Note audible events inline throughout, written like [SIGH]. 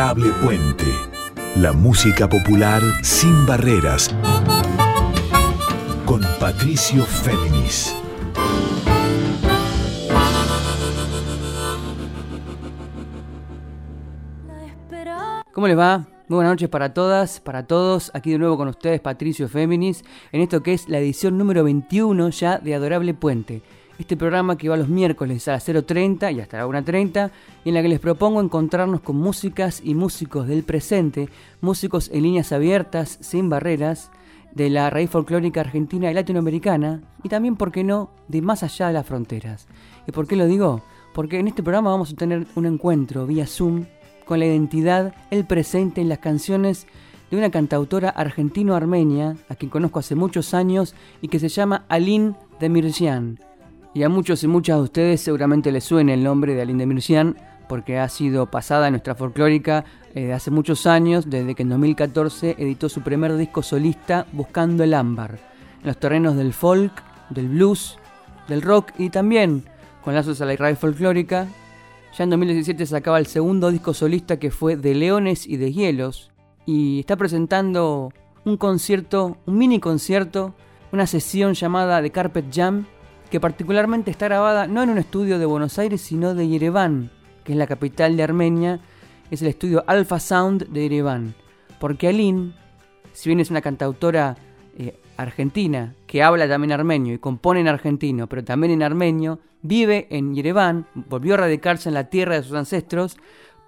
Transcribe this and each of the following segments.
Adorable Puente. La música popular sin barreras. Con Patricio Féminis. ¿Cómo les va? Muy buenas noches para todas, para todos. Aquí de nuevo con ustedes Patricio Féminis en esto que es la edición número 21 ya de Adorable Puente. Este programa que va los miércoles a las 0.30 y hasta la 1.30 y en la que les propongo encontrarnos con músicas y músicos del presente, músicos en líneas abiertas, sin barreras, de la raíz folclórica argentina y latinoamericana y también, ¿por qué no?, de más allá de las fronteras. ¿Y por qué lo digo? Porque en este programa vamos a tener un encuentro vía Zoom con la identidad, el presente en las canciones de una cantautora argentino-armenia, a quien conozco hace muchos años y que se llama Aline Demirjian. Y a muchos y muchas de ustedes seguramente les suene el nombre de Aline Demirjian porque ha sido pasada en nuestra folclórica eh, hace muchos años, desde que en 2014 editó su primer disco solista Buscando el Ámbar, en los terrenos del folk, del blues, del rock y también con lazos a la raíz folclórica. Ya en 2017 sacaba el segundo disco solista que fue De Leones y de Hielos y está presentando un concierto, un mini concierto, una sesión llamada The Carpet Jam que particularmente está grabada no en un estudio de Buenos Aires, sino de Yerevan, que es la capital de Armenia, es el estudio Alpha Sound de Yerevan. Porque Aline, si bien es una cantautora eh, argentina que habla también armenio y compone en argentino, pero también en armenio, vive en Yerevan, volvió a radicarse en la tierra de sus ancestros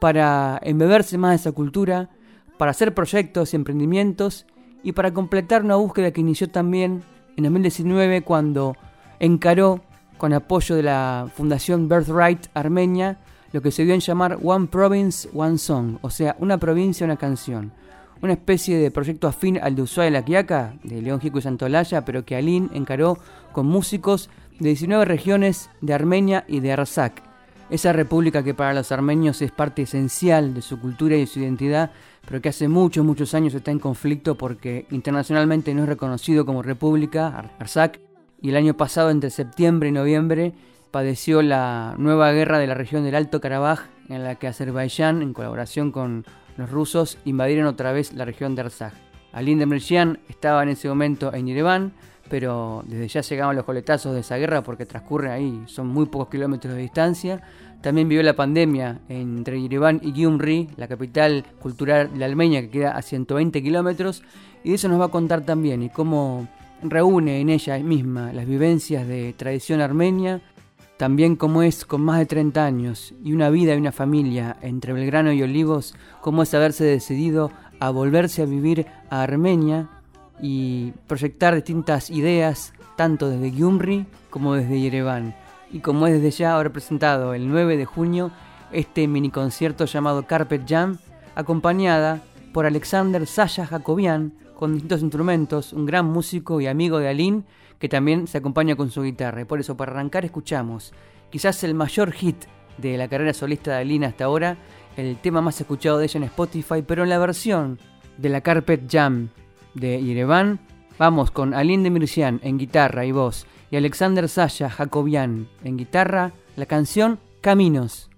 para embeberse más de esa cultura, para hacer proyectos y emprendimientos y para completar una búsqueda que inició también en 2019 cuando encaró, con apoyo de la Fundación Birthright Armenia, lo que se dio en llamar One Province, One Song, o sea, una provincia, una canción. Una especie de proyecto afín al de Ushuaia de la Quiaca, de León Jico y Santolaya, pero que Aline encaró con músicos de 19 regiones de Armenia y de Arsak. Esa república que para los armenios es parte esencial de su cultura y de su identidad, pero que hace muchos, muchos años está en conflicto porque internacionalmente no es reconocido como república, Arsak, y el año pasado, entre septiembre y noviembre, padeció la nueva guerra de la región del Alto Karabaj, en la que Azerbaiyán, en colaboración con los rusos, invadieron otra vez la región de Arzaj. Alin Demirjian estaba en ese momento en Yerevan, pero desde ya llegaban los coletazos de esa guerra porque transcurre ahí, son muy pocos kilómetros de distancia. También vivió la pandemia entre Yerevan y Gyumri, la capital cultural de Armenia que queda a 120 kilómetros, y eso nos va a contar también y cómo reúne en ella misma las vivencias de tradición armenia, también como es con más de 30 años y una vida y una familia entre Belgrano y Olivos, cómo es haberse decidido a volverse a vivir a Armenia y proyectar distintas ideas tanto desde Gyumri como desde Yerevan. Y como es desde ya ahora presentado el 9 de junio este mini concierto llamado Carpet Jam, acompañada por Alexander Sasha Jacobian, con distintos instrumentos, un gran músico y amigo de Aline que también se acompaña con su guitarra. Y por eso, para arrancar, escuchamos quizás el mayor hit de la carrera solista de Aline hasta ahora, el tema más escuchado de ella en Spotify, pero en la versión de la Carpet Jam de Yerevan, vamos con Aline de Mircian en guitarra y voz y Alexander Sasha Jacobian en guitarra, la canción Caminos.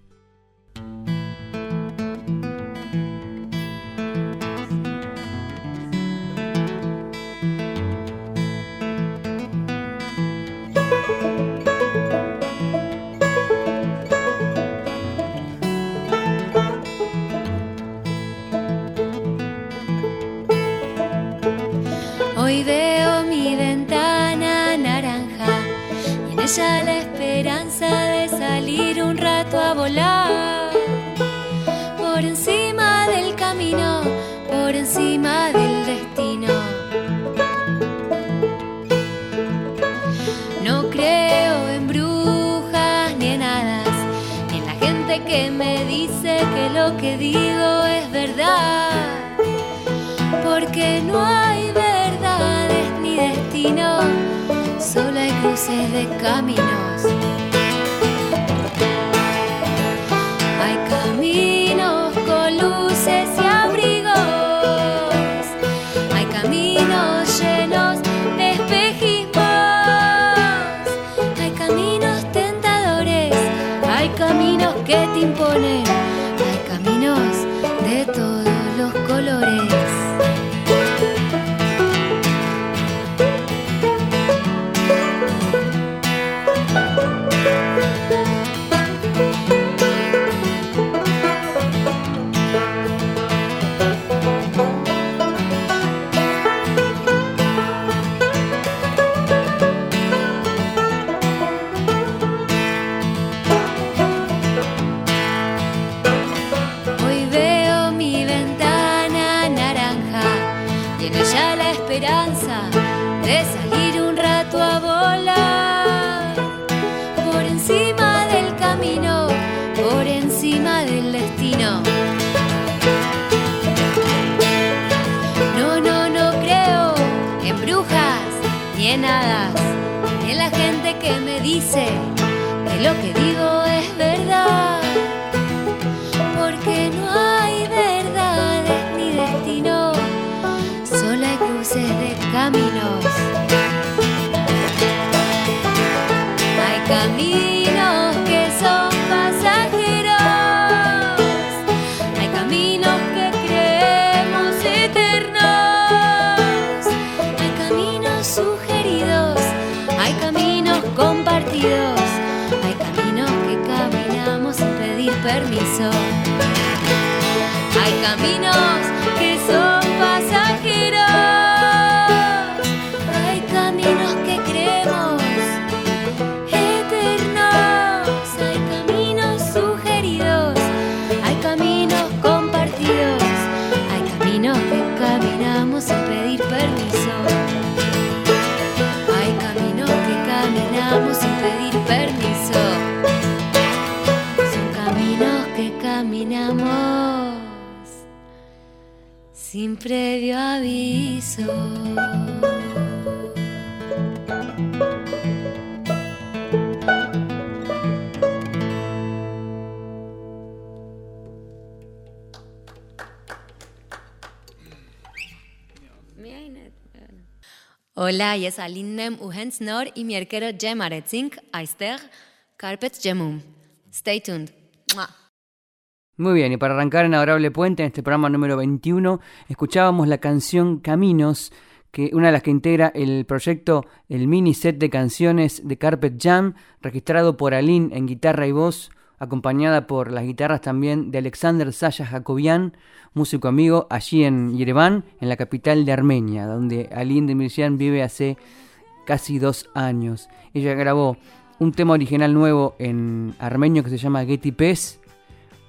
de camino. Hay caminos previo aviso. Օլա, ես Ալինն եմ ու հենց նոր իմ երկերը ջեմ արեցինք այստեղ Կարպետ ջեմում։ Stay tuned։ Mwah. Muy bien, y para arrancar en Adorable Puente, en este programa número 21, escuchábamos la canción Caminos, que una de las que integra el proyecto, el mini set de canciones de Carpet Jam, registrado por Aline en guitarra y voz, acompañada por las guitarras también de Alexander Saya Jacobian, músico amigo, allí en Yerevan, en la capital de Armenia, donde Aline de Mircian vive hace casi dos años. Ella grabó un tema original nuevo en armenio que se llama Getty Pes,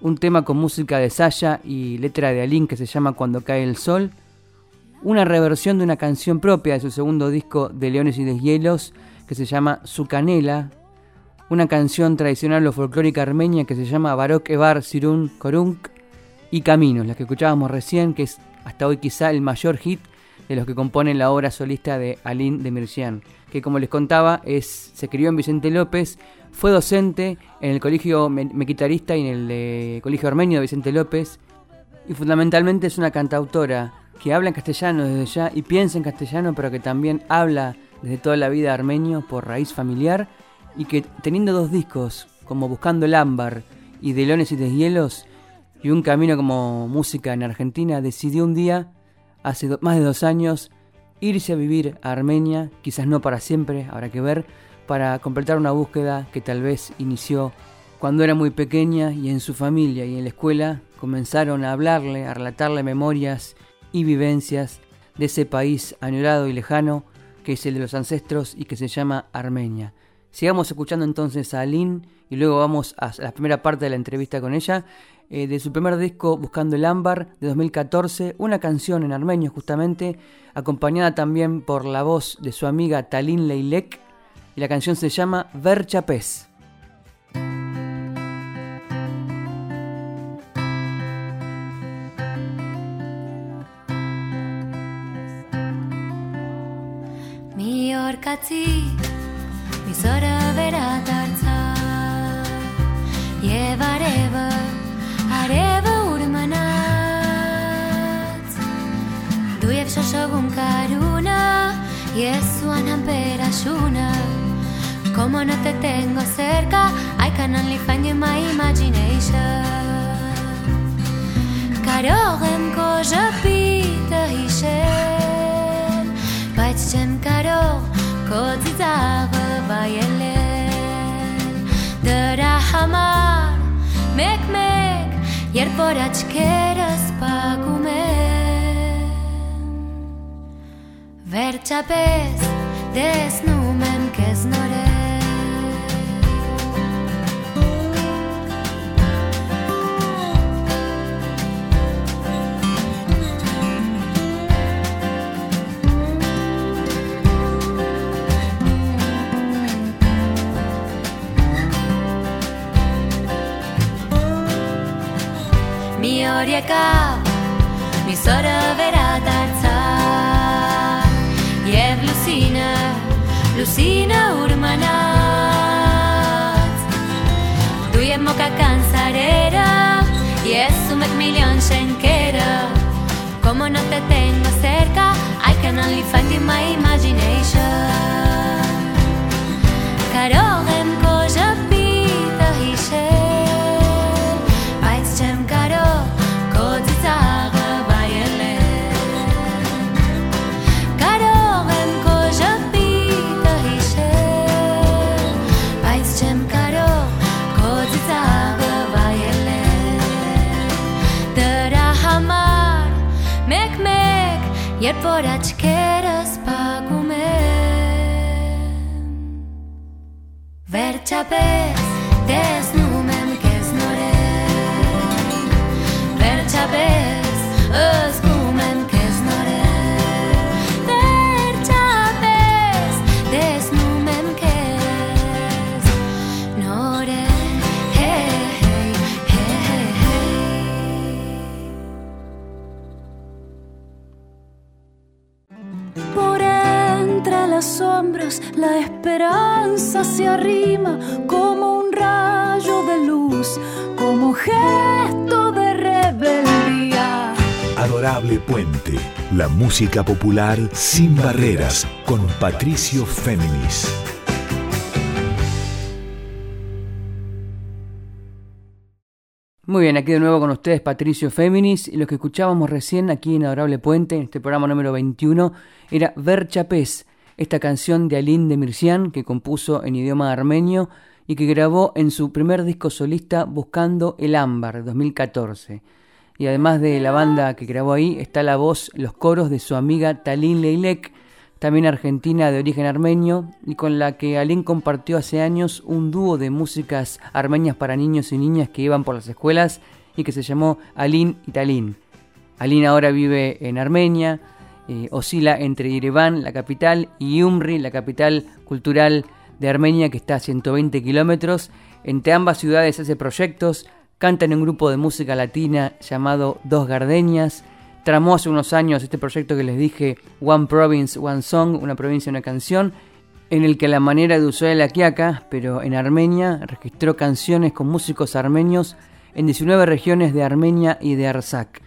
un tema con música de Saya y letra de Aline que se llama Cuando cae el sol, una reversión de una canción propia de su segundo disco de Leones y Deshielos que se llama Su Canela, una canción tradicional o folclórica armenia que se llama Barok Evar Sirun Korunk y Caminos, la que escuchábamos recién, que es hasta hoy quizá el mayor hit de los que componen la obra solista de Aline de Mircian, que como les contaba es, se crió en Vicente López fue docente en el colegio mequitarista y en el colegio armenio de Vicente López. Y fundamentalmente es una cantautora que habla en castellano desde ya y piensa en castellano, pero que también habla desde toda la vida armenio por raíz familiar. Y que teniendo dos discos, como Buscando el Ámbar y De Leones y Deshielos, y un camino como música en Argentina, decidió un día, hace más de dos años, irse a vivir a Armenia, quizás no para siempre, habrá que ver, para completar una búsqueda que tal vez inició cuando era muy pequeña y en su familia y en la escuela comenzaron a hablarle, a relatarle memorias y vivencias de ese país añorado y lejano que es el de los ancestros y que se llama Armenia. Sigamos escuchando entonces a Aline y luego vamos a la primera parte de la entrevista con ella. Eh, de su primer disco Buscando el Ámbar de 2014, una canción en armenio justamente, acompañada también por la voz de su amiga Talin Leilek, y la canción se llama Verchapés. Mi orkatzi, mi berat luna. Como no te tengo cerca, I can only find you in my imagination. Կարող եմ քո ժպիտը հիշել, բայց չեմ կարող քո ծիծաղը վայելել։ Դրա համար մեկ-մեկ, երբ որ աչքերս փակում եմ, վերջապես desno menke znorè mi oria ca mi sola vera danza e Lucina urmanat Tu je moka cansarera Y es un millón shenkera Como no te tengo cerca I can only find in my imagination. Karogem koja e et vorrat queres Ver comer. La esperanza se arrima como un rayo de luz, como gesto de rebeldía. Adorable Puente, la música popular sin barreras con Patricio Féminis. Muy bien, aquí de nuevo con ustedes Patricio Féminis y lo que escuchábamos recién aquí en Adorable Puente, en este programa número 21, era Ver Chapés, esta canción de Aline de Mircián que compuso en idioma armenio y que grabó en su primer disco solista Buscando el Ámbar, 2014. Y además de la banda que grabó ahí, está la voz, los coros de su amiga Talin Leilek, también argentina de origen armenio, y con la que Alin compartió hace años un dúo de músicas armenias para niños y niñas que iban por las escuelas y que se llamó Alin y Talin. Alin ahora vive en Armenia, eh, oscila entre Yerevan, la capital, y Umri, la capital cultural de Armenia, que está a 120 kilómetros. Entre ambas ciudades hace proyectos, canta en un grupo de música latina llamado Dos Gardenias, tramó hace unos años este proyecto que les dije, One Province, One Song, una provincia, una canción, en el que la manera de usar la Kiaka, pero en Armenia, registró canciones con músicos armenios en 19 regiones de Armenia y de Artsakh.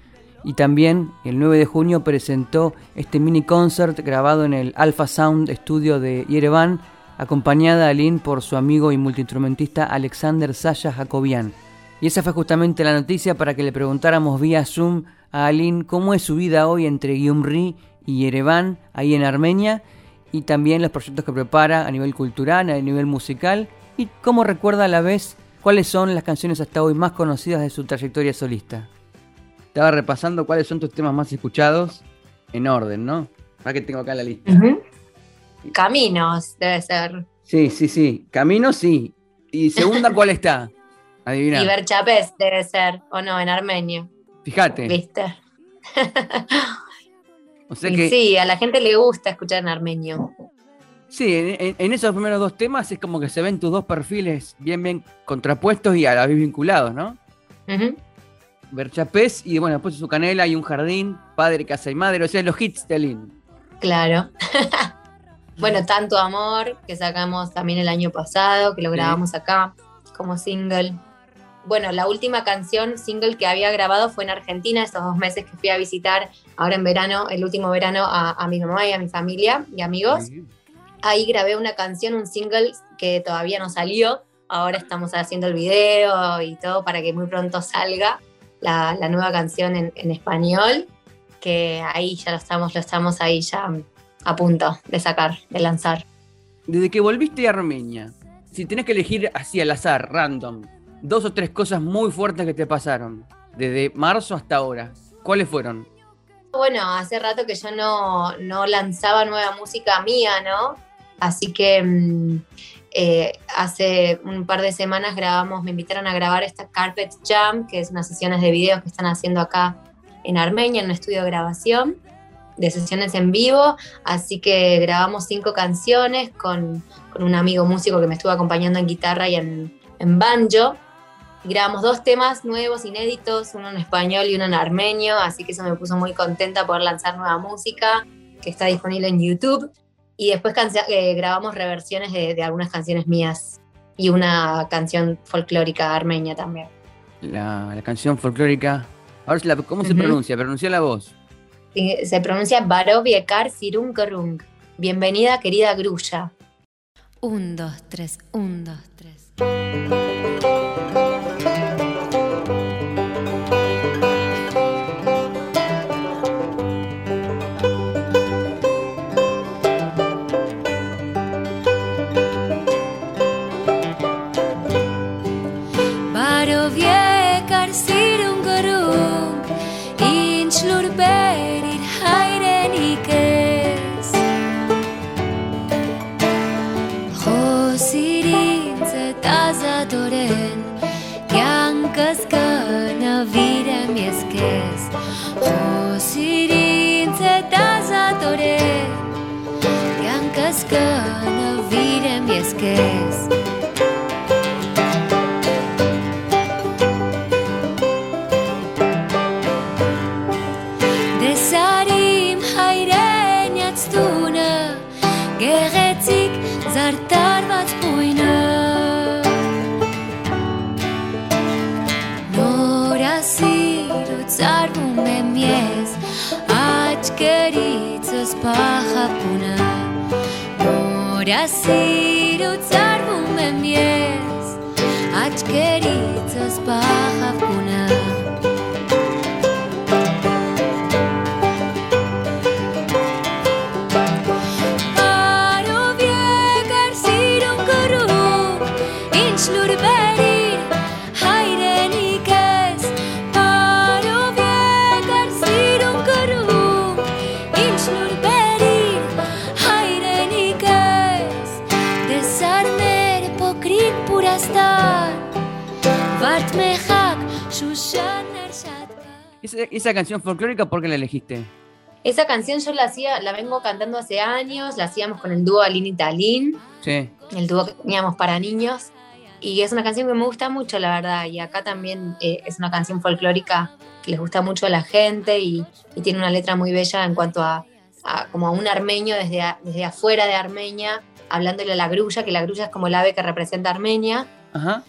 Y también el 9 de junio presentó este mini concert grabado en el Alpha Sound Studio de Yerevan, acompañada a Lynn por su amigo y multiinstrumentista Alexander Sasha Jacobian. Y esa fue justamente la noticia para que le preguntáramos vía Zoom a Aline cómo es su vida hoy entre Gyumri y Yerevan, ahí en Armenia, y también los proyectos que prepara a nivel cultural, a nivel musical, y cómo recuerda a la vez cuáles son las canciones hasta hoy más conocidas de su trayectoria solista. Estaba repasando cuáles son tus temas más escuchados en orden, ¿no? Para que tengo acá la lista. Caminos, debe ser. Sí, sí, sí. Camino, sí. ¿Y segunda cuál está? Adivina. Y Berchapés debe ser, o no, en armenio. Fíjate. ¿Viste? [LAUGHS] O sea que sí, a la gente le gusta escuchar en armenio. Sí, en, esos primeros dos temas es como que se ven tus dos perfiles bien, bien contrapuestos y a la vez vinculados, ¿no? Ujú. Berchapés y bueno, después su canela y un jardín, padre, casa y madre, o sea, los hits de Aline. Claro. [LAUGHS] bueno, Tanto Amor, que sacamos también el año pasado, que lo Sí. grabamos acá como single. Bueno, la última canción single que había grabado fue en Argentina, esos dos meses que fui a visitar ahora en verano, el último verano, a, a mi mamá y a mi familia y amigos. Ahí grabé una canción, un single que todavía no salió. Ahora estamos haciendo el video y todo para que muy pronto salga. La, nueva canción en, en, español, que ahí ya lo estamos, lo estamos ahí ya a punto de sacar, de lanzar. Desde que volviste a Armenia, si tenés que elegir así al azar, random, dos o tres cosas muy fuertes que te pasaron, desde marzo hasta ahora, ¿cuáles fueron? Bueno, hace rato que yo no, no lanzaba nueva música mía, ¿no? Así que mm, eh, hace un par de semanas grabamos, me invitaron a grabar esta Carpet Jam, que es unas sesiones de videos que están haciendo acá en Armenia, en un estudio de grabación, de sesiones en vivo. Así que grabamos cinco canciones con, un amigo músico que me estuvo acompañando en guitarra y en, en banjo. Grabamos dos temas nuevos, inéditos, uno en español y uno en armenio, así que eso me puso muy contenta poder lanzar nueva música que está disponible en YouTube. Y después eh, grabamos reversiones de, algunas canciones mías y una canción folclórica armenia también. La, canción folclórica, ahora ¿cómo se pronuncia? Pronuncia la voz. se pronuncia Baroviekar Sirunkarung. Bienvenida, querida Grulla. Un, dos, tres, un, dos, tres. կնվիրեմ ես քեզ Դեսարիմ հայրենյաց տունը գեղեցիկ զարտարված բույնը Նորասիրուց արվում եմ ես աչկերիցս փախապունը Ja se irutsarwomen mies, aitkeritas pahafku Esa, canción folclórica, ¿por qué la elegiste? Esa canción yo la hacía, la vengo cantando hace años, la hacíamos con el dúo Alin Talín, sí. el dúo que teníamos para niños, y es una canción que me gusta mucho, la verdad, y acá también eh, es una canción folclórica que les gusta mucho a la gente y, tiene una letra muy bella en cuanto a, como a un armenio desde, desde afuera de Armenia, hablándole a la grulla, que la grulla es como el ave que representa Armenia. Ajá.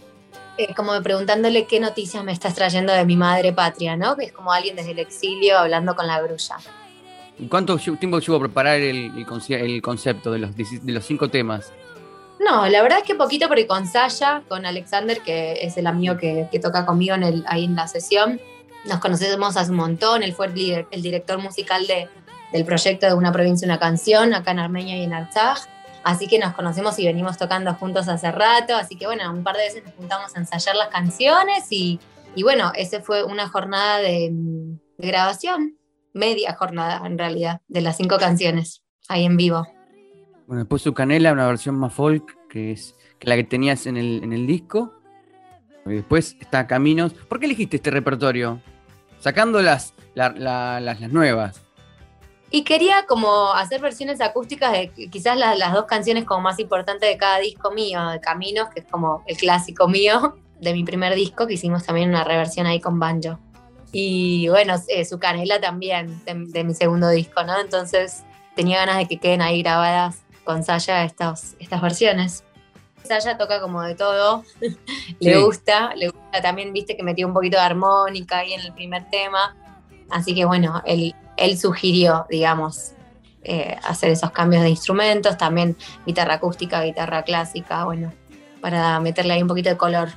Eh, como preguntándole qué noticias me estás trayendo de mi madre patria, ¿no? Que es como alguien desde el exilio hablando con la grulla. ¿Cuánto tiempo llevó a preparar el, concepto de los, de los cinco temas? No, la verdad es que poquito porque con Saya, con Alexander, que es el amigo que, toca conmigo en el, ahí en la sesión, nos conocemos hace un montón, él fue el, el director musical de, del proyecto de Una provincia, una canción, acá en Armenia y en Artsaj. Así que nos conocemos y venimos tocando juntos hace rato, así que bueno, un par de veces nos juntamos a ensayar las canciones y, bueno, ese fue una jornada de, grabación, media jornada en realidad, de las cinco canciones ahí en vivo. Bueno, después su canela, una versión más folk, que es la que tenías en el, disco. Y después está Caminos. ¿Por qué elegiste este repertorio? Sacando las nuevas. Y quería como hacer versiones acústicas de quizás las, dos canciones como más importantes de cada disco mío, de Caminos, que es como el clásico mío [LAUGHS] de mi primer disco, que hicimos también una reversión ahí con banjo. Y bueno, eh, su canela también de, mi segundo disco, ¿no? Entonces tenía ganas de que queden ahí grabadas con Saya estas, estas versiones. Saya toca como de todo, [LAUGHS] le gusta, le gusta también, viste que metió un poquito de armónica ahí en el primer tema, así que bueno, él sugirió, digamos, eh, hacer esos cambios de instrumentos, también guitarra acústica, guitarra clásica, bueno, para meterle ahí un poquito de color.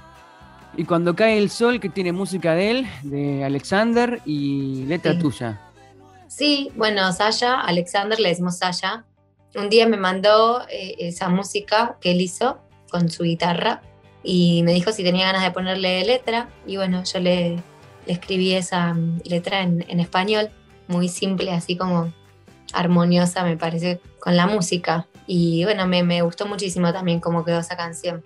Y cuando cae el sol, que tiene música de él, de Alexander y letra tuya. Sí, bueno, Sasha, Alexander, le decimos Sasha, un día me mandó eh, esa música que él hizo con su guitarra y me dijo si tenía ganas de ponerle letra y bueno, yo le, escribí esa mm, letra en, español, muy simple, así como armoniosa me parece con la música y bueno, me, me gustó muchísimo también cómo quedó esa canción.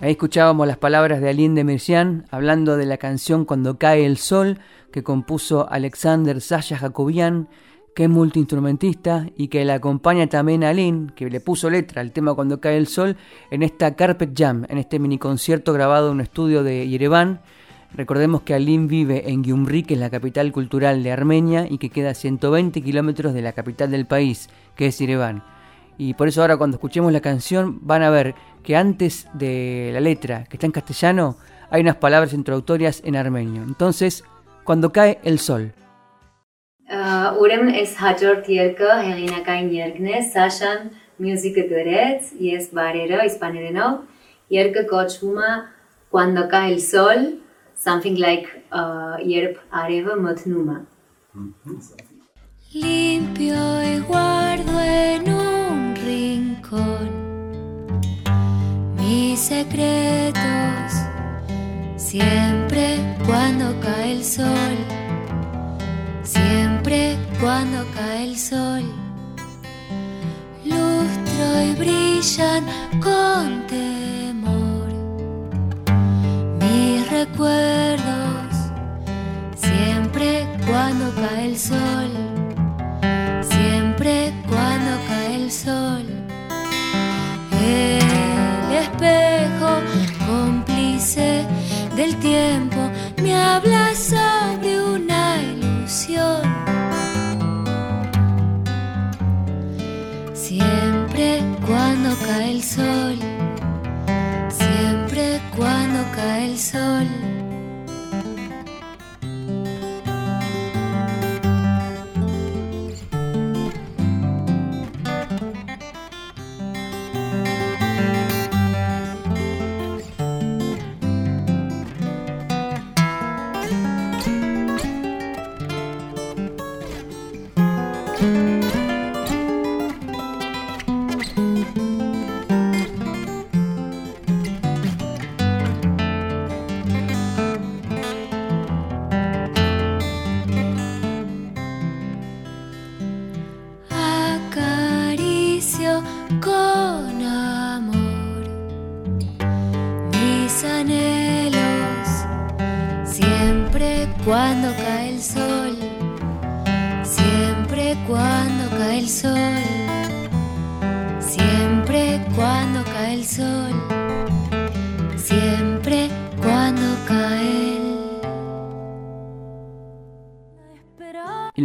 Ahí escuchábamos las palabras de Aline de Mircian hablando de la canción Cuando cae el sol que compuso Alexander Sasha Jacobian, que es multiinstrumentista y que le acompaña también a Aline, que le puso letra al tema Cuando cae el sol en esta Carpet Jam, en este mini concierto grabado en un estudio de Yerevan. Recordemos que Alim vive en Gyumri, que es la capital cultural de Armenia y que queda a 120 kilómetros de la capital del país, que es Yerevan. Y por eso ahora cuando escuchemos la canción van a ver que antes de la letra, que está en castellano, hay unas palabras introductorias en armenio. Entonces, cuando cae el sol. Cuando cae el sol something like uh, Yerp Areva Matnuma. Limpio y guardo en un rincón mis secretos, siempre cuando cae el sol, siempre cuando cae el sol. Lustro y brillan con temor recuerdos, siempre cuando cae el sol, siempre cuando cae el sol. El espejo cómplice del tiempo me habla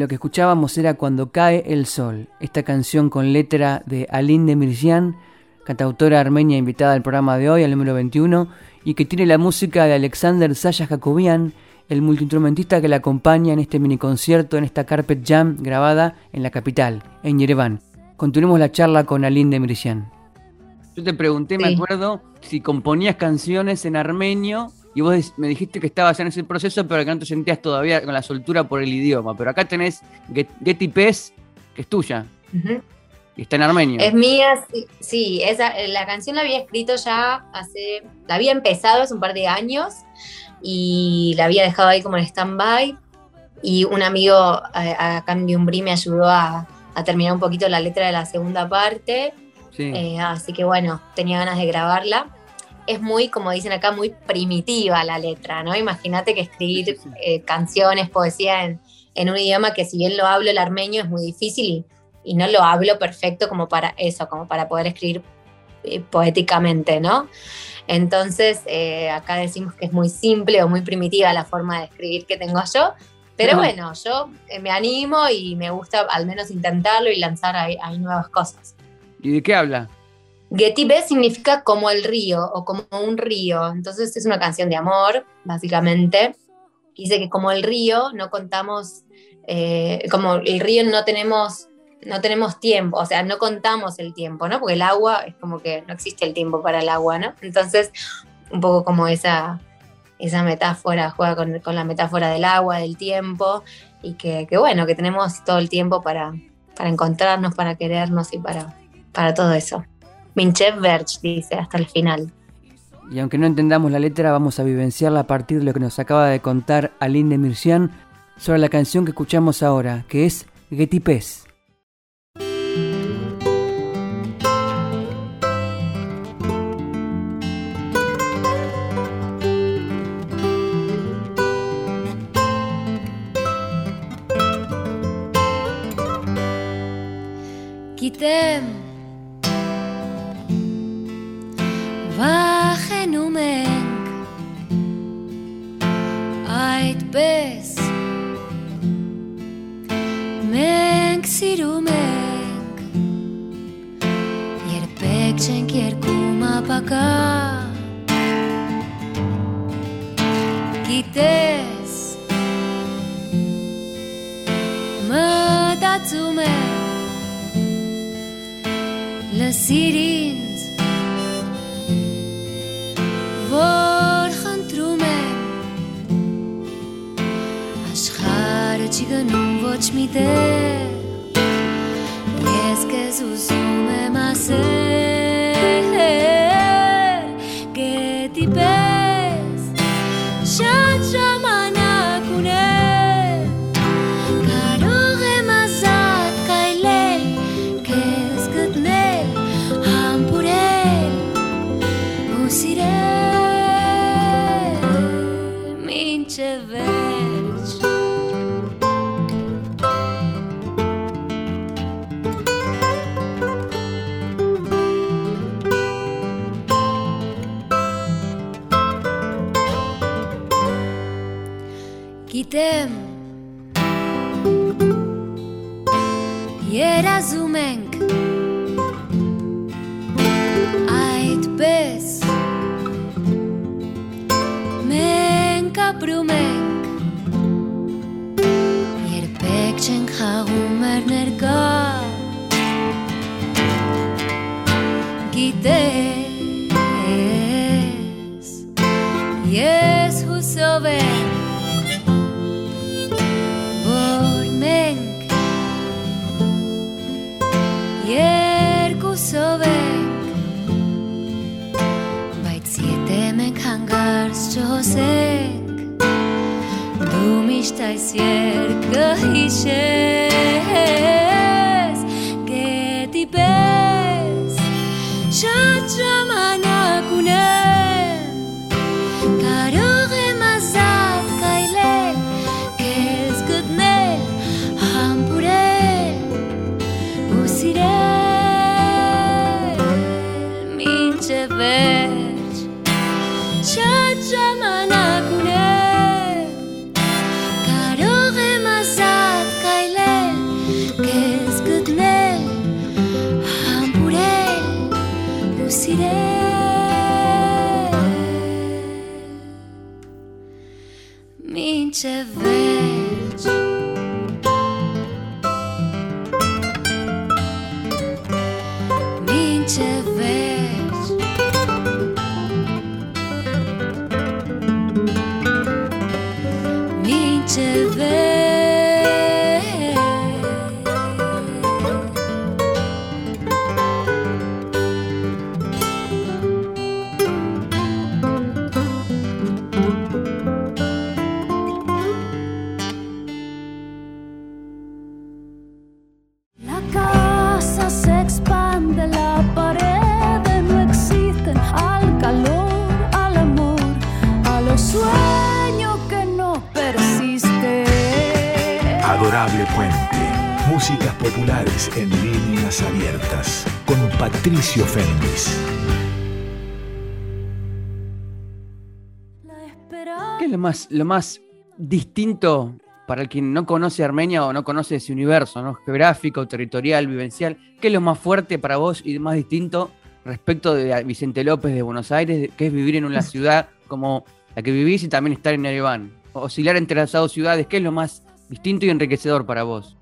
lo que escuchábamos era Cuando cae el sol, esta canción con letra de Aline de Mirzian, cantautora armenia invitada al programa de hoy, al número 21, y que tiene la música de Alexander Sasha Jacobian, el multiinstrumentista que la acompaña en este mini concierto, en esta Carpet Jam grabada en la capital, en Yerevan. Continuemos la charla con Aline de Mirzian. Yo te pregunté, me acuerdo, si componías canciones en armenio y vos me dijiste que estabas en ese proceso, pero que no te sentías todavía con la soltura por el idioma. Pero acá tenés Getty Pes, que es tuya. Y está en armenio. Es mía, sí, esa, la canción la había escrito ya hace, la había empezado hace un par de años y la había dejado ahí como en stand-by. Y un amigo a, cambio un me ayudó a, terminar un poquito la letra de la segunda parte. Eh, así que bueno, tenía ganas de grabarla es muy, como dicen acá, muy primitiva la letra, ¿no? Imagínate que escribir eh, canciones, poesía en, un idioma que si bien lo hablo el armenio es muy difícil y, no lo hablo perfecto como para eso, como para poder escribir eh, poéticamente, ¿no? Entonces, eh, acá decimos que es muy simple o muy primitiva la forma de escribir que tengo yo, pero bueno, yo me animo y me gusta al menos intentarlo y lanzar ahí nuevas cosas. ¿Y de qué habla? Getty B significa como el río o como un río. Entonces es una canción de amor, básicamente. Dice que como el río no contamos, eh, como el río no tenemos, no tenemos tiempo, o sea, no contamos el tiempo, ¿no? Porque el agua es como que no existe el tiempo para el agua, ¿no? Entonces, un poco como esa, esa metáfora, juega con, la metáfora del agua, del tiempo, y que, bueno, que tenemos todo el tiempo para, encontrarnos, para querernos y para todo eso. Minchev Verge dice hasta el final. Y aunque no entendamos la letra, vamos a vivenciarla a partir de lo que nos acaba de contar Aline de Mircian sobre la canción que escuchamos ahora, que es Getipes. Գիտեմ Երազում ենք այդպես Մենք ապրում ենք Երբեք չենք խաղում մեր ներկա այս երգը հիշել Patricio esperanza. ¿Qué es lo más, lo más distinto para el quien no conoce Armenia o no conoce ese universo, ¿no? geográfico, territorial, vivencial? ¿Qué es lo más fuerte para vos y más distinto respecto de Vicente López de Buenos Aires, que es vivir en una [LAUGHS] ciudad como la que vivís y también estar en Ereván? Oscilar entre las dos ciudades, ¿qué es lo más distinto y enriquecedor para vos?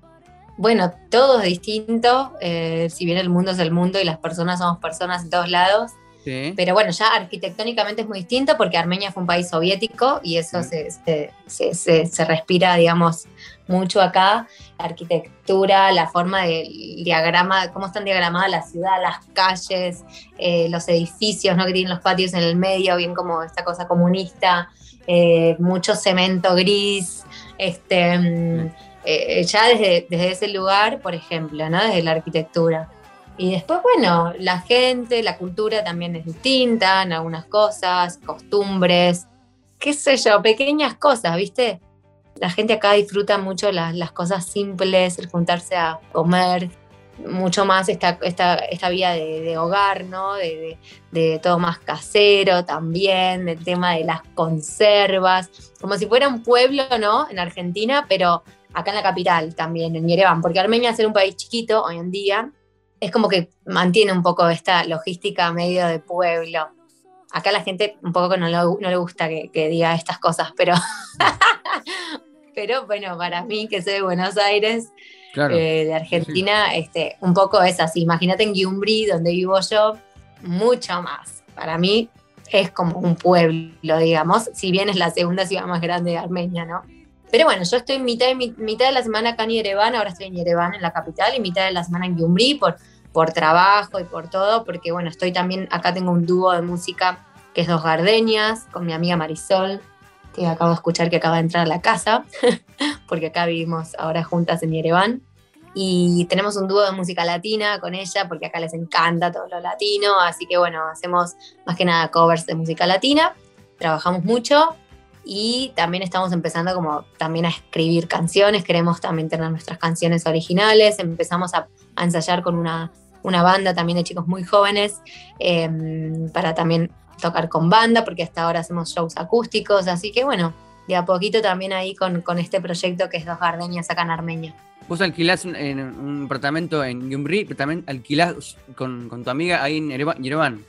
Bueno, todo es distinto, eh, si bien el mundo es el mundo y las personas somos personas en todos lados, Pero bueno, ya arquitectónicamente es muy distinto porque Armenia fue un país soviético y eso se, se, se, se, respira, digamos, mucho acá. La arquitectura, la forma del diagrama, cómo están diagramadas la ciudad, las calles, eh, los edificios, ¿no? Que tienen los patios en el medio, bien como esta cosa comunista, eh, mucho cemento gris, este... Mm, eh, ya desde, desde ese lugar, por ejemplo, ¿no? Desde la arquitectura. Y después, bueno, la gente, la cultura también es distinta en algunas cosas, costumbres, qué sé yo, pequeñas cosas, ¿viste? La gente acá disfruta mucho las, cosas simples, el juntarse a comer, mucho más esta, esta, esta vía de, hogar, ¿no? De, de, todo más casero también, el tema de las conservas, como si fuera un pueblo, ¿no? En Argentina, pero acá en la capital también, en Yerevan, porque Armenia, es ser un país chiquito hoy en día, es como que mantiene un poco esta logística medio de pueblo. Acá la gente un poco no, le gusta que, diga estas cosas, pero, [LAUGHS] pero bueno, para mí que soy de Buenos Aires, eh, de Argentina, este, un poco es así. Imagínate en Gyumri, donde vivo yo, mucho más. Para mí es como un pueblo, digamos, si bien es la segunda ciudad más grande de Armenia, ¿no? Pero bueno, yo estoy mitad de, mitad de la semana acá en Yerevan, ahora estoy en Yerevan, en la capital, y mitad de la semana en Gyumri por, por trabajo y por todo, porque bueno, estoy también, acá tengo un dúo de música que es Dos Gardenias, con mi amiga Marisol, que acabo de escuchar que acaba de entrar a la casa, [LAUGHS] porque acá vivimos ahora juntas en Yerevan. Y tenemos un dúo de música latina con ella, porque acá les encanta todo lo latino, así que bueno, hacemos más que nada covers de música latina, trabajamos mucho y también estamos empezando como también a escribir canciones, queremos también tener nuestras canciones originales, empezamos a, ensayar con una, una, banda también de chicos muy jóvenes em, para también tocar con banda, porque hasta ahora hacemos shows acústicos, así que bueno, de a poquito también ahí con, con este proyecto que es Dos Gardenias acá en Armenia. Vos alquilás un, en un apartamento en Gyumri, pero también alquilás con, con tu amiga ahí en Yerevan.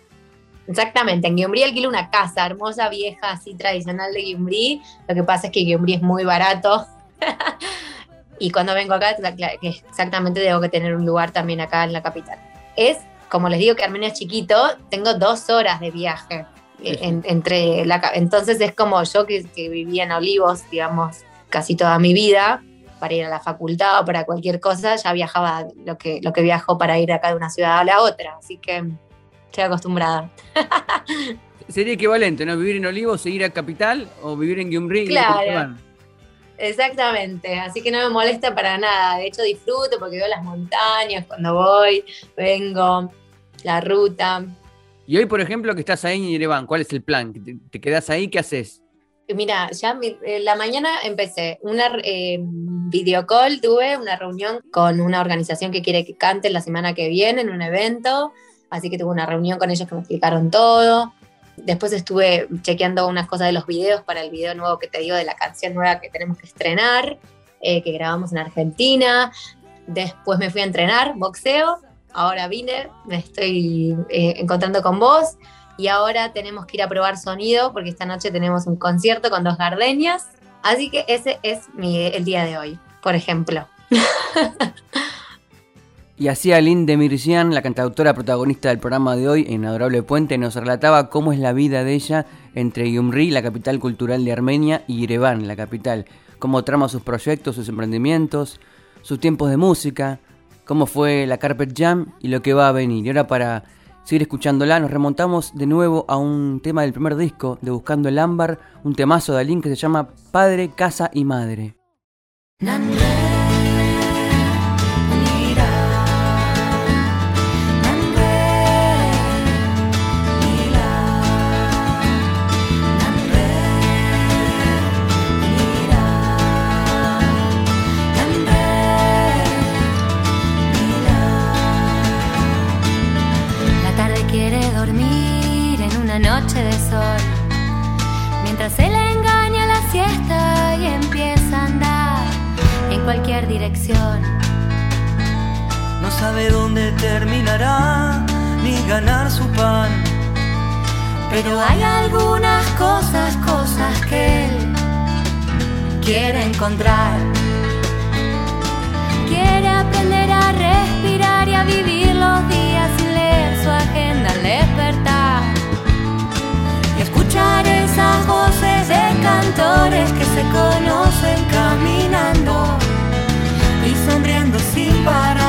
Exactamente, en Gyumri alquilo una casa hermosa, vieja, así tradicional de Gyumri. Lo que pasa es que Gyumri es muy barato. [LAUGHS] y cuando vengo acá, exactamente tengo que tener un lugar también acá en la capital. Es, como les digo que Armenia es chiquito, tengo dos horas de viaje. entre la, entonces es como yo que, que vivía en Olivos, digamos, casi toda mi vida, para ir a la facultad o para cualquier cosa, ya viajaba lo que, lo que viajo para ir acá de una ciudad a la otra. Así que estoy acostumbrada. [LAUGHS] Sería equivalente, ¿no? Vivir en Olivos e ir a Capital o vivir en Gyumri claro. Exactamente, así que no me molesta para nada. De hecho, disfruto porque veo las montañas cuando voy, vengo, la ruta. Y hoy, por ejemplo, que estás ahí en Yerevan, ¿cuál es el plan? ¿Te, quedas ahí? ¿Qué haces? Mira, ya eh, la mañana empecé una eh, video call, tuve una reunión con una organización que quiere que cante la semana que viene en un evento así que tuve una reunión con ellos que me explicaron todo. Después estuve chequeando unas cosas de los videos para el video nuevo que te digo de la canción nueva que tenemos que estrenar, eh, que grabamos en Argentina. Después me fui a entrenar boxeo. Ahora vine, me estoy eh, encontrando con vos. Y ahora tenemos que ir a probar sonido porque esta noche tenemos un concierto con dos gardenias. Así que ese es el día de hoy, por ejemplo. [LAUGHS] Y así Aline Demirjian, la cantautora protagonista del programa de hoy en Adorable Puente, nos relataba cómo es la vida de ella entre Gyumri, la capital cultural de Armenia, y Yerevan, la capital. Cómo trama sus proyectos, sus emprendimientos, sus tiempos de música, cómo fue la Carpet Jam y lo que va a venir. Y ahora para seguir escuchándola nos remontamos de nuevo a un tema del primer disco de Buscando el Ámbar, un temazo de Aline que se llama Padre, Casa y Madre. Pero hay algunas cosas, cosas que él quiere encontrar. Quiere aprender a respirar y a vivir los días y leer su agenda al despertar. Y escuchar esas voces de cantores que se conocen caminando y sonriendo sin parar.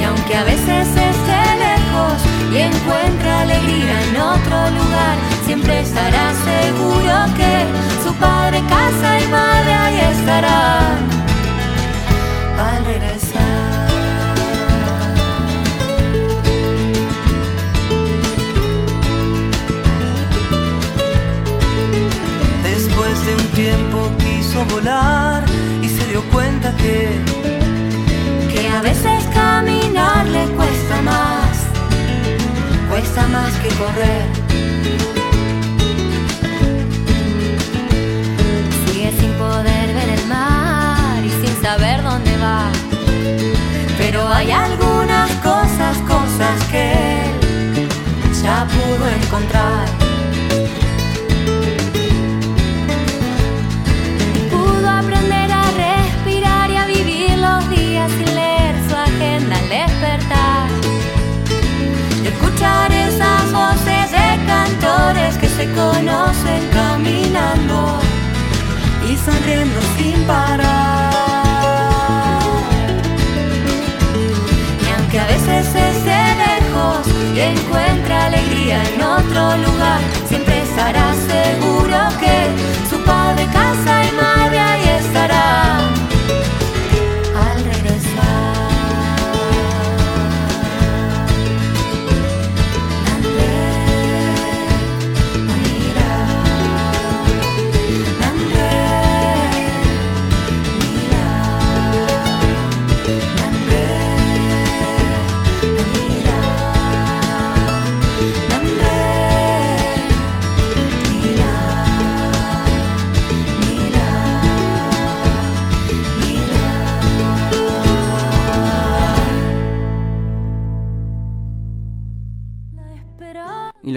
Y aunque a veces encuentra alegría en otro lugar, siempre estará seguro que su padre casa y madre ahí estará al regresar. Después de un tiempo quiso volar y se dio cuenta que que a veces caminar le cuesta más cuesta más que correr. Sigue sin poder ver el mar y sin saber dónde va. Pero hay algunas cosas, cosas que él ya pudo encontrar. Encuentre alegría en otro lugar, siempre estará seguro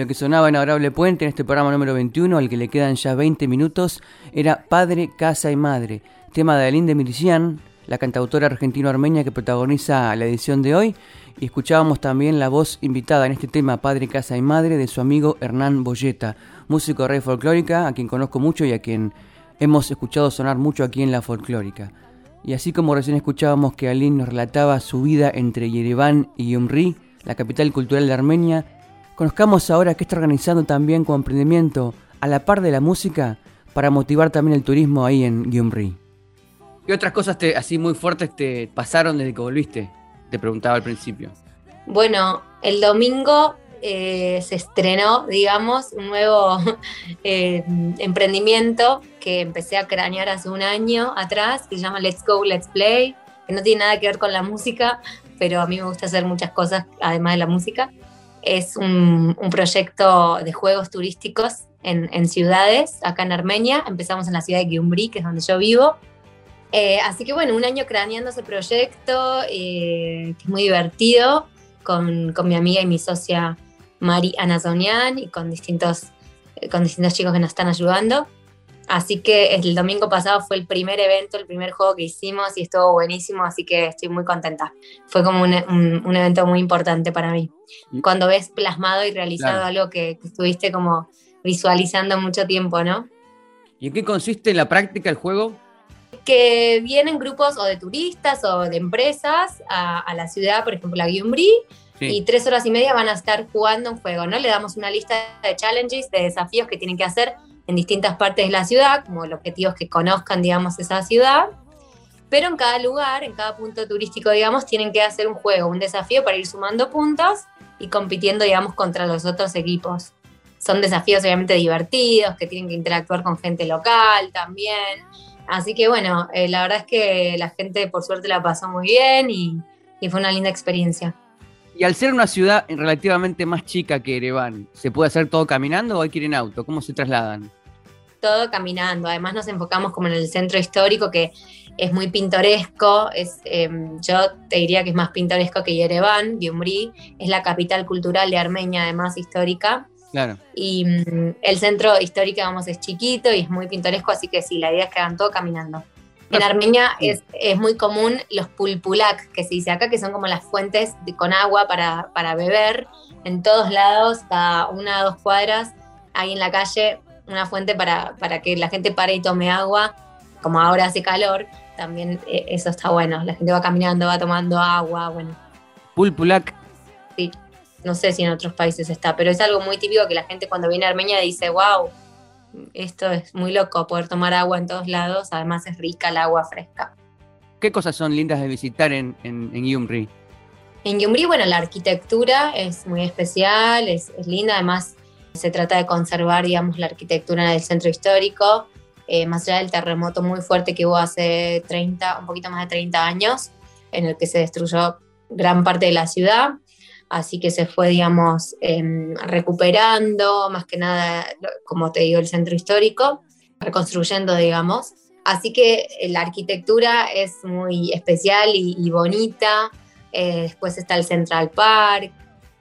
lo que sonaba en Adorable Puente en este programa número 21, al que le quedan ya 20 minutos, era Padre, Casa y Madre, tema de Aline de Milician, la cantautora argentino-armenia que protagoniza la edición de hoy. Y escuchábamos también la voz invitada en este tema, Padre, Casa y Madre, de su amigo Hernán Boyeta, músico de red folclórica, a quien conozco mucho y a quien hemos escuchado sonar mucho aquí en la folclórica. Y así como recién escuchábamos que Aline nos relataba su vida entre Yerevan y Gyumri, la capital cultural de Armenia, conozcamos ahora qué está organizando también como emprendimiento a la par de la música para motivar también el turismo ahí en Gyumri. ¿Qué otras cosas te, así muy fuertes te pasaron desde que volviste? Te preguntaba al principio. Bueno, el domingo eh, se estrenó, digamos, un nuevo [LAUGHS] eh, emprendimiento que empecé a cranear hace un año atrás, que se llama Let's Go, Let's Play, que no tiene nada que ver con la música, pero a mí me gusta hacer muchas cosas además de la música. Es un, un proyecto de juegos turísticos en, en, ciudades, acá en Armenia. Empezamos en la ciudad de Gyumri, que es donde yo vivo. Eh, así que bueno, un año craneando ese proyecto, eh, que es muy divertido, con, con, mi amiga y mi socia Mari Anazonian y con distintos, eh, con distintos chicos que nos están ayudando. Así que el domingo pasado fue el primer evento, el primer juego que hicimos y estuvo buenísimo, así que estoy muy contenta. Fue como un, un, un evento muy importante para mí. Cuando ves plasmado y realizado claro. algo que, que, estuviste como visualizando mucho tiempo, ¿no? ¿Y en qué consiste en la práctica el juego? Que vienen grupos o de turistas o de empresas a, a la ciudad, por ejemplo, a Gyumri, sí. y tres horas y media van a estar jugando un juego, ¿no? Le damos una lista de challenges, de desafíos que tienen que hacer en distintas partes de la ciudad, como el objetivo es que conozcan, digamos, esa ciudad. Pero en cada lugar, en cada punto turístico, digamos, tienen que hacer un juego, un desafío para ir sumando puntos y compitiendo, digamos, contra los otros equipos. Son desafíos obviamente divertidos, que tienen que interactuar con gente local también. Así que bueno, eh, la verdad es que la gente por suerte la pasó muy bien y, y fue una linda experiencia. Y al ser una ciudad relativamente más chica que Ereván, ¿se puede hacer todo caminando o hay que ir en auto? ¿Cómo se trasladan? Todo caminando. Además nos enfocamos como en el centro histórico que es muy pintoresco. Es, eh, yo te diría que es más pintoresco que Yerevan, Gyumri. Es la capital cultural de Armenia, además histórica. Claro. Y mm, el centro histórico, vamos, es chiquito y es muy pintoresco, así que sí, la idea es que hagan todo caminando. En Armenia es, es, muy común los pulpulak, que se dice acá, que son como las fuentes de, con agua para, para beber. En todos lados, cada una o dos cuadras, ahí en la calle, una fuente para, para, que la gente pare y tome agua, como ahora hace calor, también eh, eso está bueno. La gente va caminando, va tomando agua, bueno. Pulpulac. Sí. no sé si en otros países está, pero es algo muy típico que la gente cuando viene a Armenia dice, wow, esto es muy loco, poder tomar agua en todos lados, además es rica el agua fresca. ¿Qué cosas son lindas de visitar en, en, en Gyumri? En Gyumri, bueno, la arquitectura es muy especial, es, es, linda, además se trata de conservar, digamos, la arquitectura del centro histórico, eh, más allá del terremoto muy fuerte que hubo hace 30, un poquito más de 30 años, en el que se destruyó gran parte de la ciudad, así que se fue, digamos, eh, recuperando, más que nada, como te digo, el centro histórico, reconstruyendo, digamos. Así que eh, la arquitectura es muy especial y, y bonita. Eh, después está el Central Park,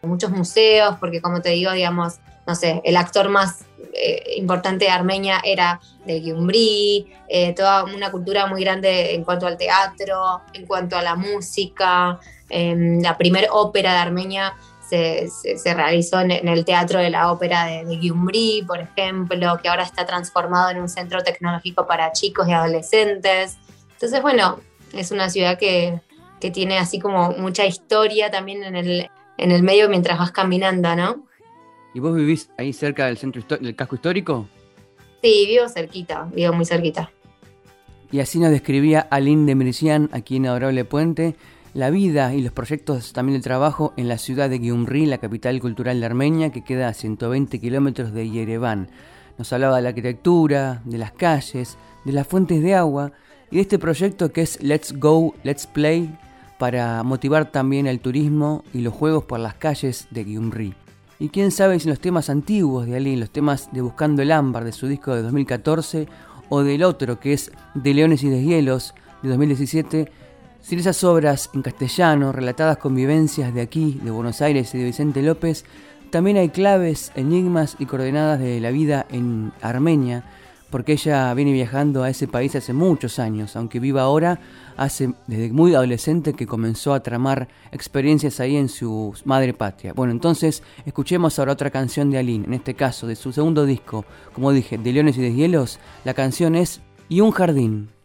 muchos museos, porque como te digo, digamos, no sé, el actor más eh, importante de Armenia era de Gyumri, eh, toda una cultura muy grande en cuanto al teatro, en cuanto a la música. Em, la primera ópera de Armenia se, se, se realizó en, en, el Teatro de la Ópera de, de Gyumri, por ejemplo, que ahora está transformado en un centro tecnológico para chicos y adolescentes. Entonces, bueno, es una ciudad que, que tiene así como mucha historia también en el, en el medio mientras vas caminando, ¿no? ¿Y vos vivís ahí cerca del centro del casco histórico? Sí, vivo cerquita, vivo muy cerquita. Y así nos describía Aline de Merician, aquí en Adorable Puente, la vida y los proyectos también de trabajo en la ciudad de Gyumri, la capital cultural de Armenia, que queda a 120 kilómetros de Yerevan. Nos hablaba de la arquitectura, de las calles, de las fuentes de agua y de este proyecto que es Let's Go, Let's Play, para motivar también el turismo y los juegos por las calles de Gyumri. Y quién sabe si los temas antiguos de Aline, los temas de Buscando el Ámbar de su disco de 2014 o del otro que es De Leones y Deshielos de 2017, sin esas obras en castellano relatadas con vivencias de aquí, de Buenos Aires y de Vicente López, también hay claves, enigmas y coordenadas de la vida en Armenia, porque ella viene viajando a ese país hace muchos años, aunque viva ahora, hace desde muy adolescente que comenzó a tramar experiencias ahí en su madre patria. Bueno, entonces escuchemos ahora otra canción de Aline, en este caso de su segundo disco, como dije, de Leones y Deshielos, la canción es Y un jardín.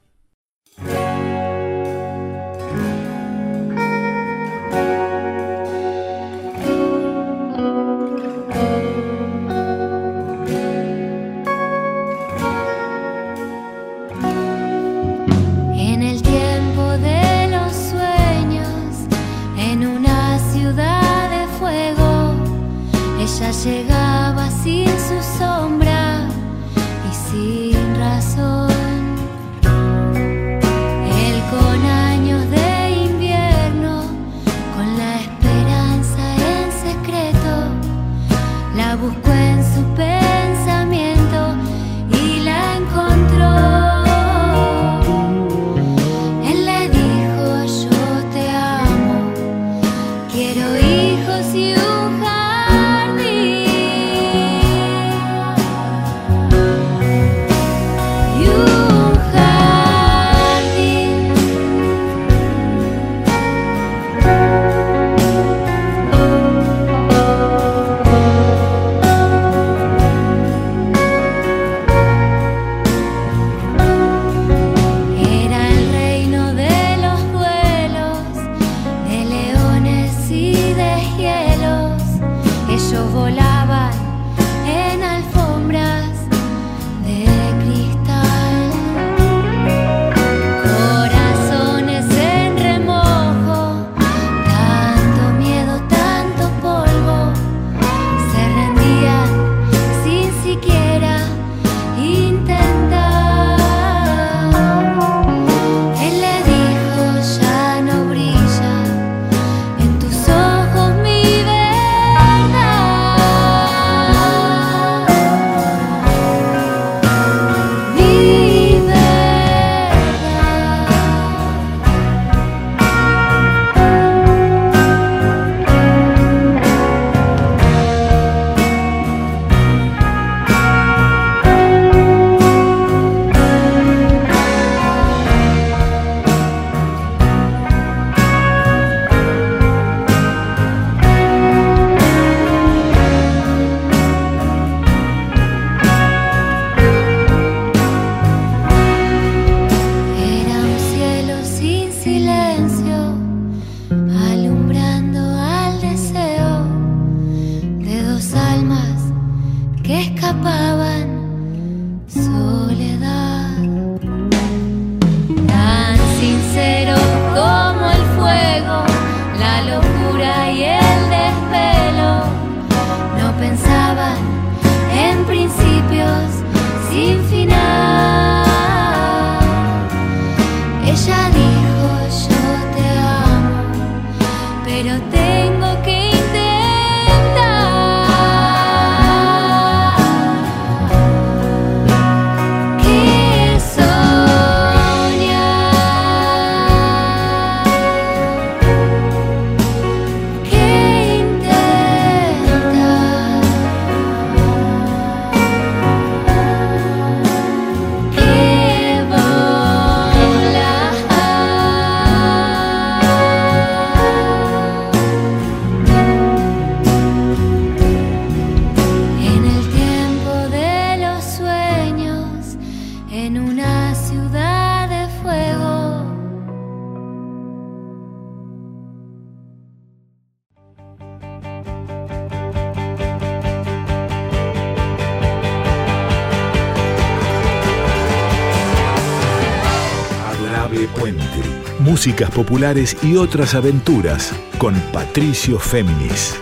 Músicas populares y otras aventuras con Patricio Féminis.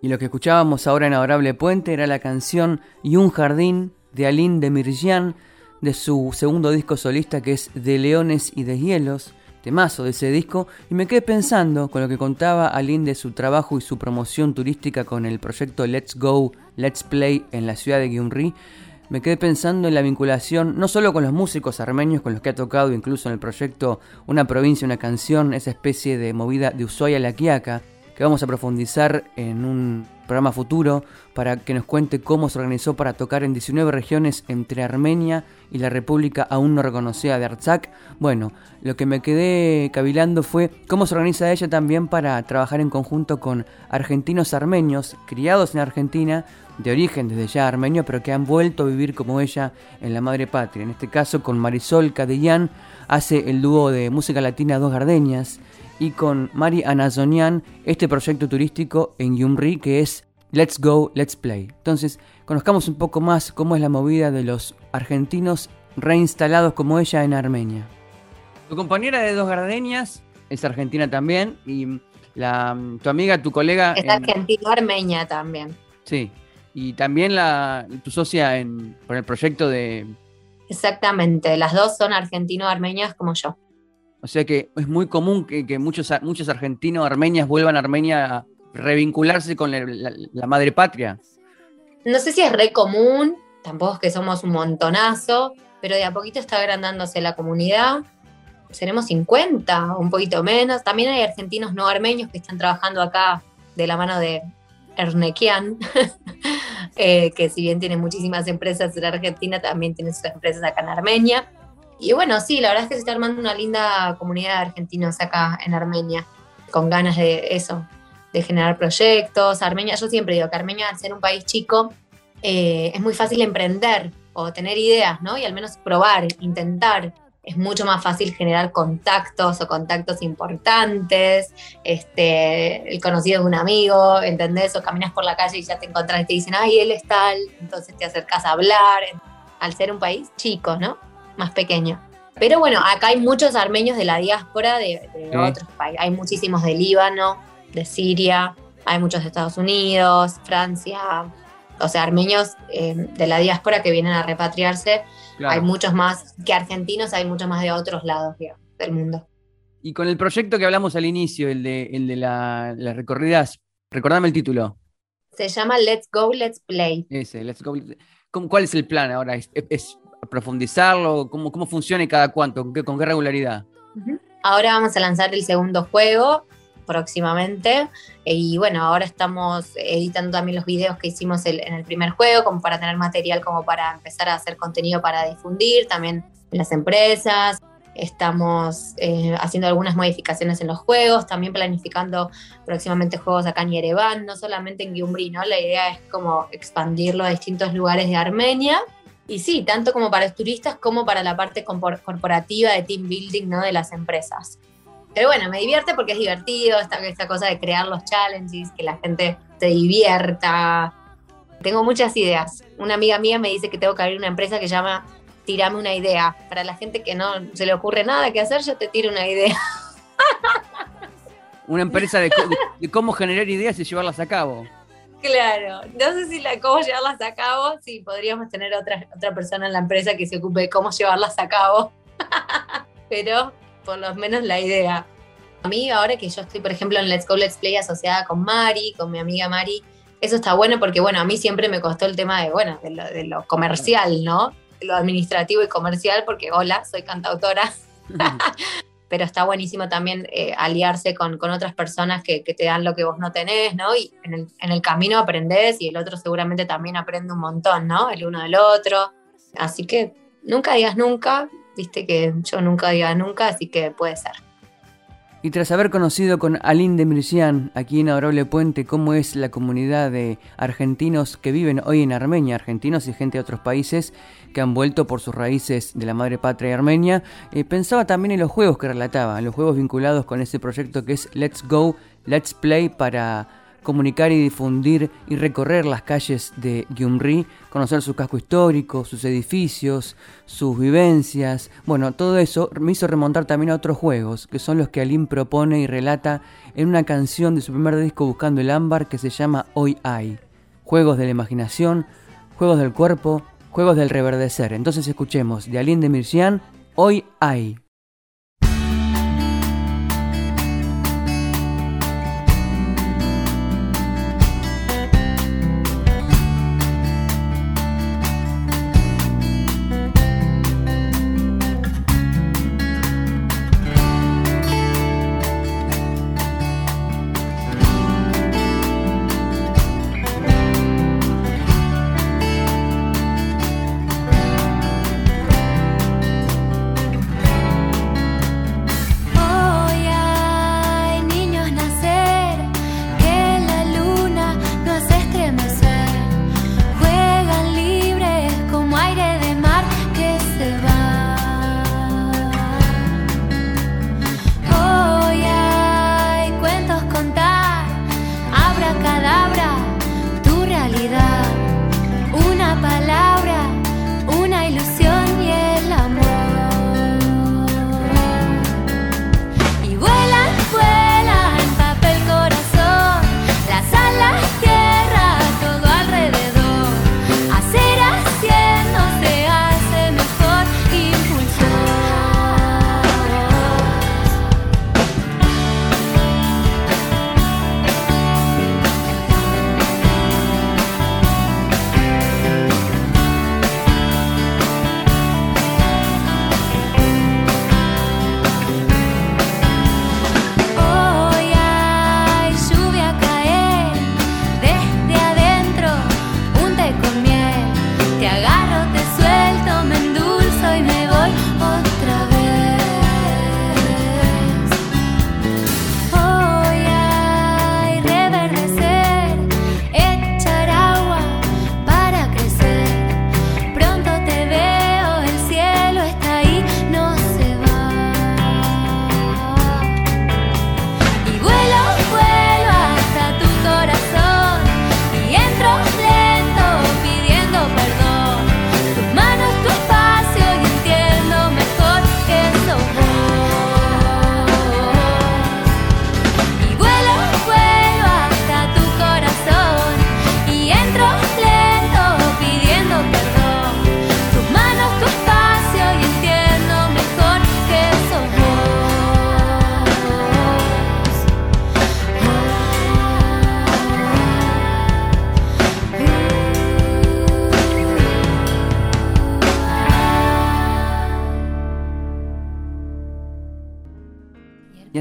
Y lo que escuchábamos ahora en Adorable Puente era la canción Y un jardín de Aline de Mirjan de su segundo disco solista que es De Leones y de Hielos, temazo de ese disco, y me quedé pensando con lo que contaba Aline de su trabajo y su promoción turística con el proyecto Let's Go, Let's Play en la ciudad de Gyumri. Me quedé pensando en la vinculación no solo con los músicos armenios con los que ha tocado incluso en el proyecto Una provincia, una canción, esa especie de movida de Ushuaia la Quiaca, que vamos a profundizar en un programa futuro para que nos cuente cómo se organizó para tocar en 19 regiones entre Armenia y la República aún no reconocida de Artsakh. Bueno, lo que me quedé cavilando fue cómo se organiza ella también para trabajar en conjunto con argentinos armenios criados en Argentina, de origen desde ya armenio, pero que han vuelto a vivir como ella en la madre patria. En este caso con Marisol Cadellán hace el dúo de música latina Dos Gardeñas y con Mari Anazonian este proyecto turístico en Gyumri que es Let's Go, Let's Play. Entonces, conozcamos un poco más cómo es la movida de los argentinos reinstalados como ella en Armenia. Tu compañera de Dos Gardenias es argentina también y la, tu amiga, tu colega... Es en- argentino-armenia también. Sí, y también la, tu socia en, por el proyecto de... Exactamente, las dos son argentino-armenias como yo. O sea que es muy común que, que muchos, muchos argentinos armenias vuelvan a Armenia a revincularse con la, la- la madre patria. No sé si es re común, tampoco es que somos un montonazo, pero de a poquito está agrandándose la comunidad. Seremos 50, un poquito menos. También hay argentinos no armenios que están trabajando acá de la mano de Ernequian, [LAUGHS] eh, que si bien tiene muchísimas empresas en Argentina, también tiene sus empresas acá en Armenia. Y bueno, sí, la verdad es que se está armando una linda comunidad de argentinos acá en Armenia, con ganas de eso, de generar proyectos. Armenia, yo siempre digo que Armenia, al ser un país chico, eh, es muy fácil emprender o tener ideas, ¿no? Y al menos probar, intentar. Es mucho más fácil generar contactos o contactos importantes, este, el conocido de un amigo, ¿entendés? O caminas por la calle y ya te encontrás y te dicen, ay, él es tal, entonces te acercas a hablar, al ser un país chico, ¿no? Más pequeño. Pero bueno, acá hay muchos armenios de la diáspora de, de Sí. otros países. Hay muchísimos de Líbano, de Siria, hay muchos de Estados Unidos, Francia, o sea, armenios eh, de la diáspora que vienen a repatriarse. Claro. Hay muchos más que argentinos, hay muchos más de otros lados digamos, del mundo. Y con el proyecto que hablamos al inicio, el de, el de la- las recorridas, recordame el título. Se llama Let's Go, Let's Play. Ese, let's go. ¿Cómo- ¿Cuál es el plan ahora? ¿Es, es- profundizarlo? ¿Cómo, ¿Cómo funciona y cada cuánto? ¿Con qué, con qué regularidad? Ahora vamos a lanzar el segundo juego próximamente. Y bueno, ahora estamos editando también los videos que hicimos el- en el primer juego, como para tener material como para empezar a hacer contenido para difundir también en las empresas. Estamos eh, haciendo algunas modificaciones en los juegos, también planificando próximamente juegos acá en Yerevan, no solamente en Gyumri, ¿no? La idea es como expandirlo a distintos lugares de Armenia. Y sí, tanto como para los turistas como para la parte corporativa de team building ¿no? de las empresas. Pero bueno, me divierte porque es divertido, esta, esta cosa de crear los challenges, que la gente te divierta. Tengo muchas ideas. Una amiga mía me dice que tengo que abrir una empresa que se llama Tirame una idea. Para la gente que no se le ocurre nada que hacer, yo te tiro una idea. [LAUGHS] Una empresa de, cómo generar ideas y llevarlas a cabo. Claro, no sé si la cómo llevarlas a cabo, sí, podríamos tener otra, otra persona en la empresa que se ocupe de cómo llevarlas a cabo, [LAUGHS] pero por lo menos la idea. A mí ahora que yo estoy, por ejemplo, en Let's Go Let's Play asociada con Mari, con mi amiga Mari, eso está bueno porque, bueno, a mí siempre me costó el tema de, bueno, de lo, de lo comercial, ¿no? De lo administrativo y comercial, porque, hola, soy cantautora. [LAUGHS] [LAUGHS] pero está buenísimo también eh, aliarse con, otras personas que, te dan lo que vos no tenés, ¿no? Y en el, camino aprendés y el otro seguramente también aprende un montón, ¿no? El uno del otro. Así que nunca digas nunca, viste que yo nunca diga nunca, así que puede ser. Y tras haber conocido con Aline de Mircian, aquí en Adorable Puente, cómo es la comunidad de argentinos que viven hoy en Armenia, argentinos y gente de otros países, que han vuelto por sus raíces de la madre patria armenia, eh, pensaba también en los juegos que relataba, los juegos vinculados con ese proyecto que es Let's Go, Let's Play para comunicar y difundir y recorrer las calles de Gyumri, conocer su casco histórico, sus edificios, sus vivencias. Bueno, todo eso me hizo remontar también a otros juegos, que son los que Alim propone y relata en una canción de su primer disco Buscando el Ámbar que se llama Hoy Hay. Juegos de la imaginación, juegos del cuerpo, Juegos del Reverdecer. Entonces escuchemos de Aline de Mircian, Hoy hay.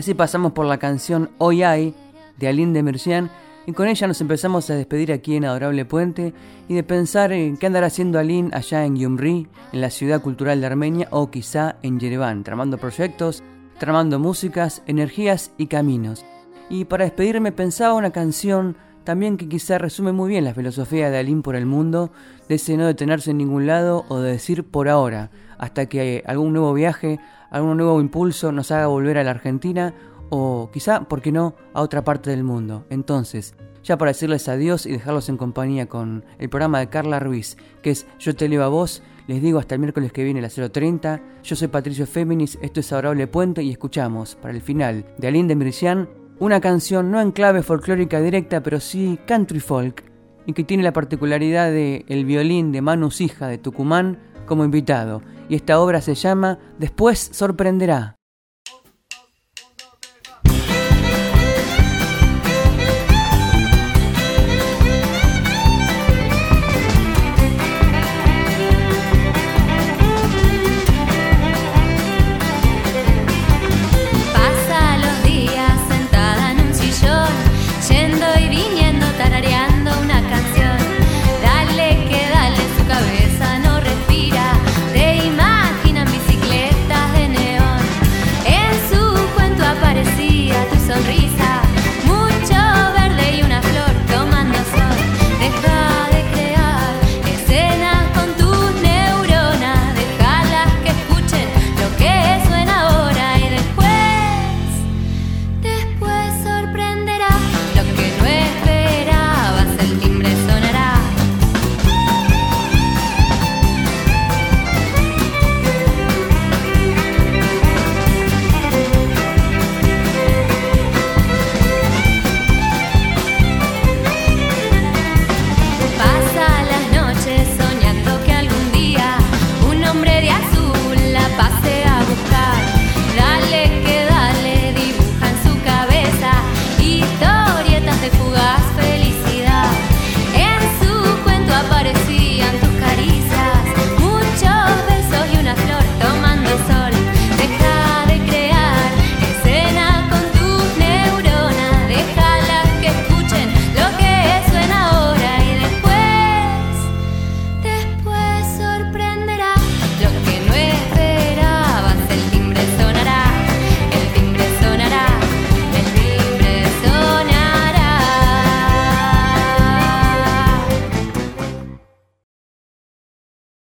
Así pasamos por la canción Hoy hay de Aline de Mercian y con ella nos empezamos a despedir aquí en Adorable Puente y de pensar en qué andará haciendo Aline allá en Gyumri, en la ciudad cultural de Armenia o quizá en Yerevan, tramando proyectos, tramando músicas, energías y caminos. Y para despedirme pensaba una canción también que quizá resume muy bien la filosofía de Alín por el mundo, de ese no detenerse en ningún lado o de decir por ahora, hasta que algún nuevo viaje, algún nuevo impulso nos haga volver a la Argentina o quizá, ¿por qué no?, a otra parte del mundo. Entonces, ya para decirles adiós y dejarlos en compañía con el programa de Carla Ruiz, que es Yo te leo a vos, les digo hasta el miércoles que viene a las 0.30. Yo soy Patricio Féminis, esto es Adorable Puente y escuchamos, para el final, de Aline de una canción no en clave folclórica directa, pero sí country folk, y que tiene la particularidad de el violín de Manu Hija de Tucumán como invitado. Y esta obra se llama Después sorprenderá.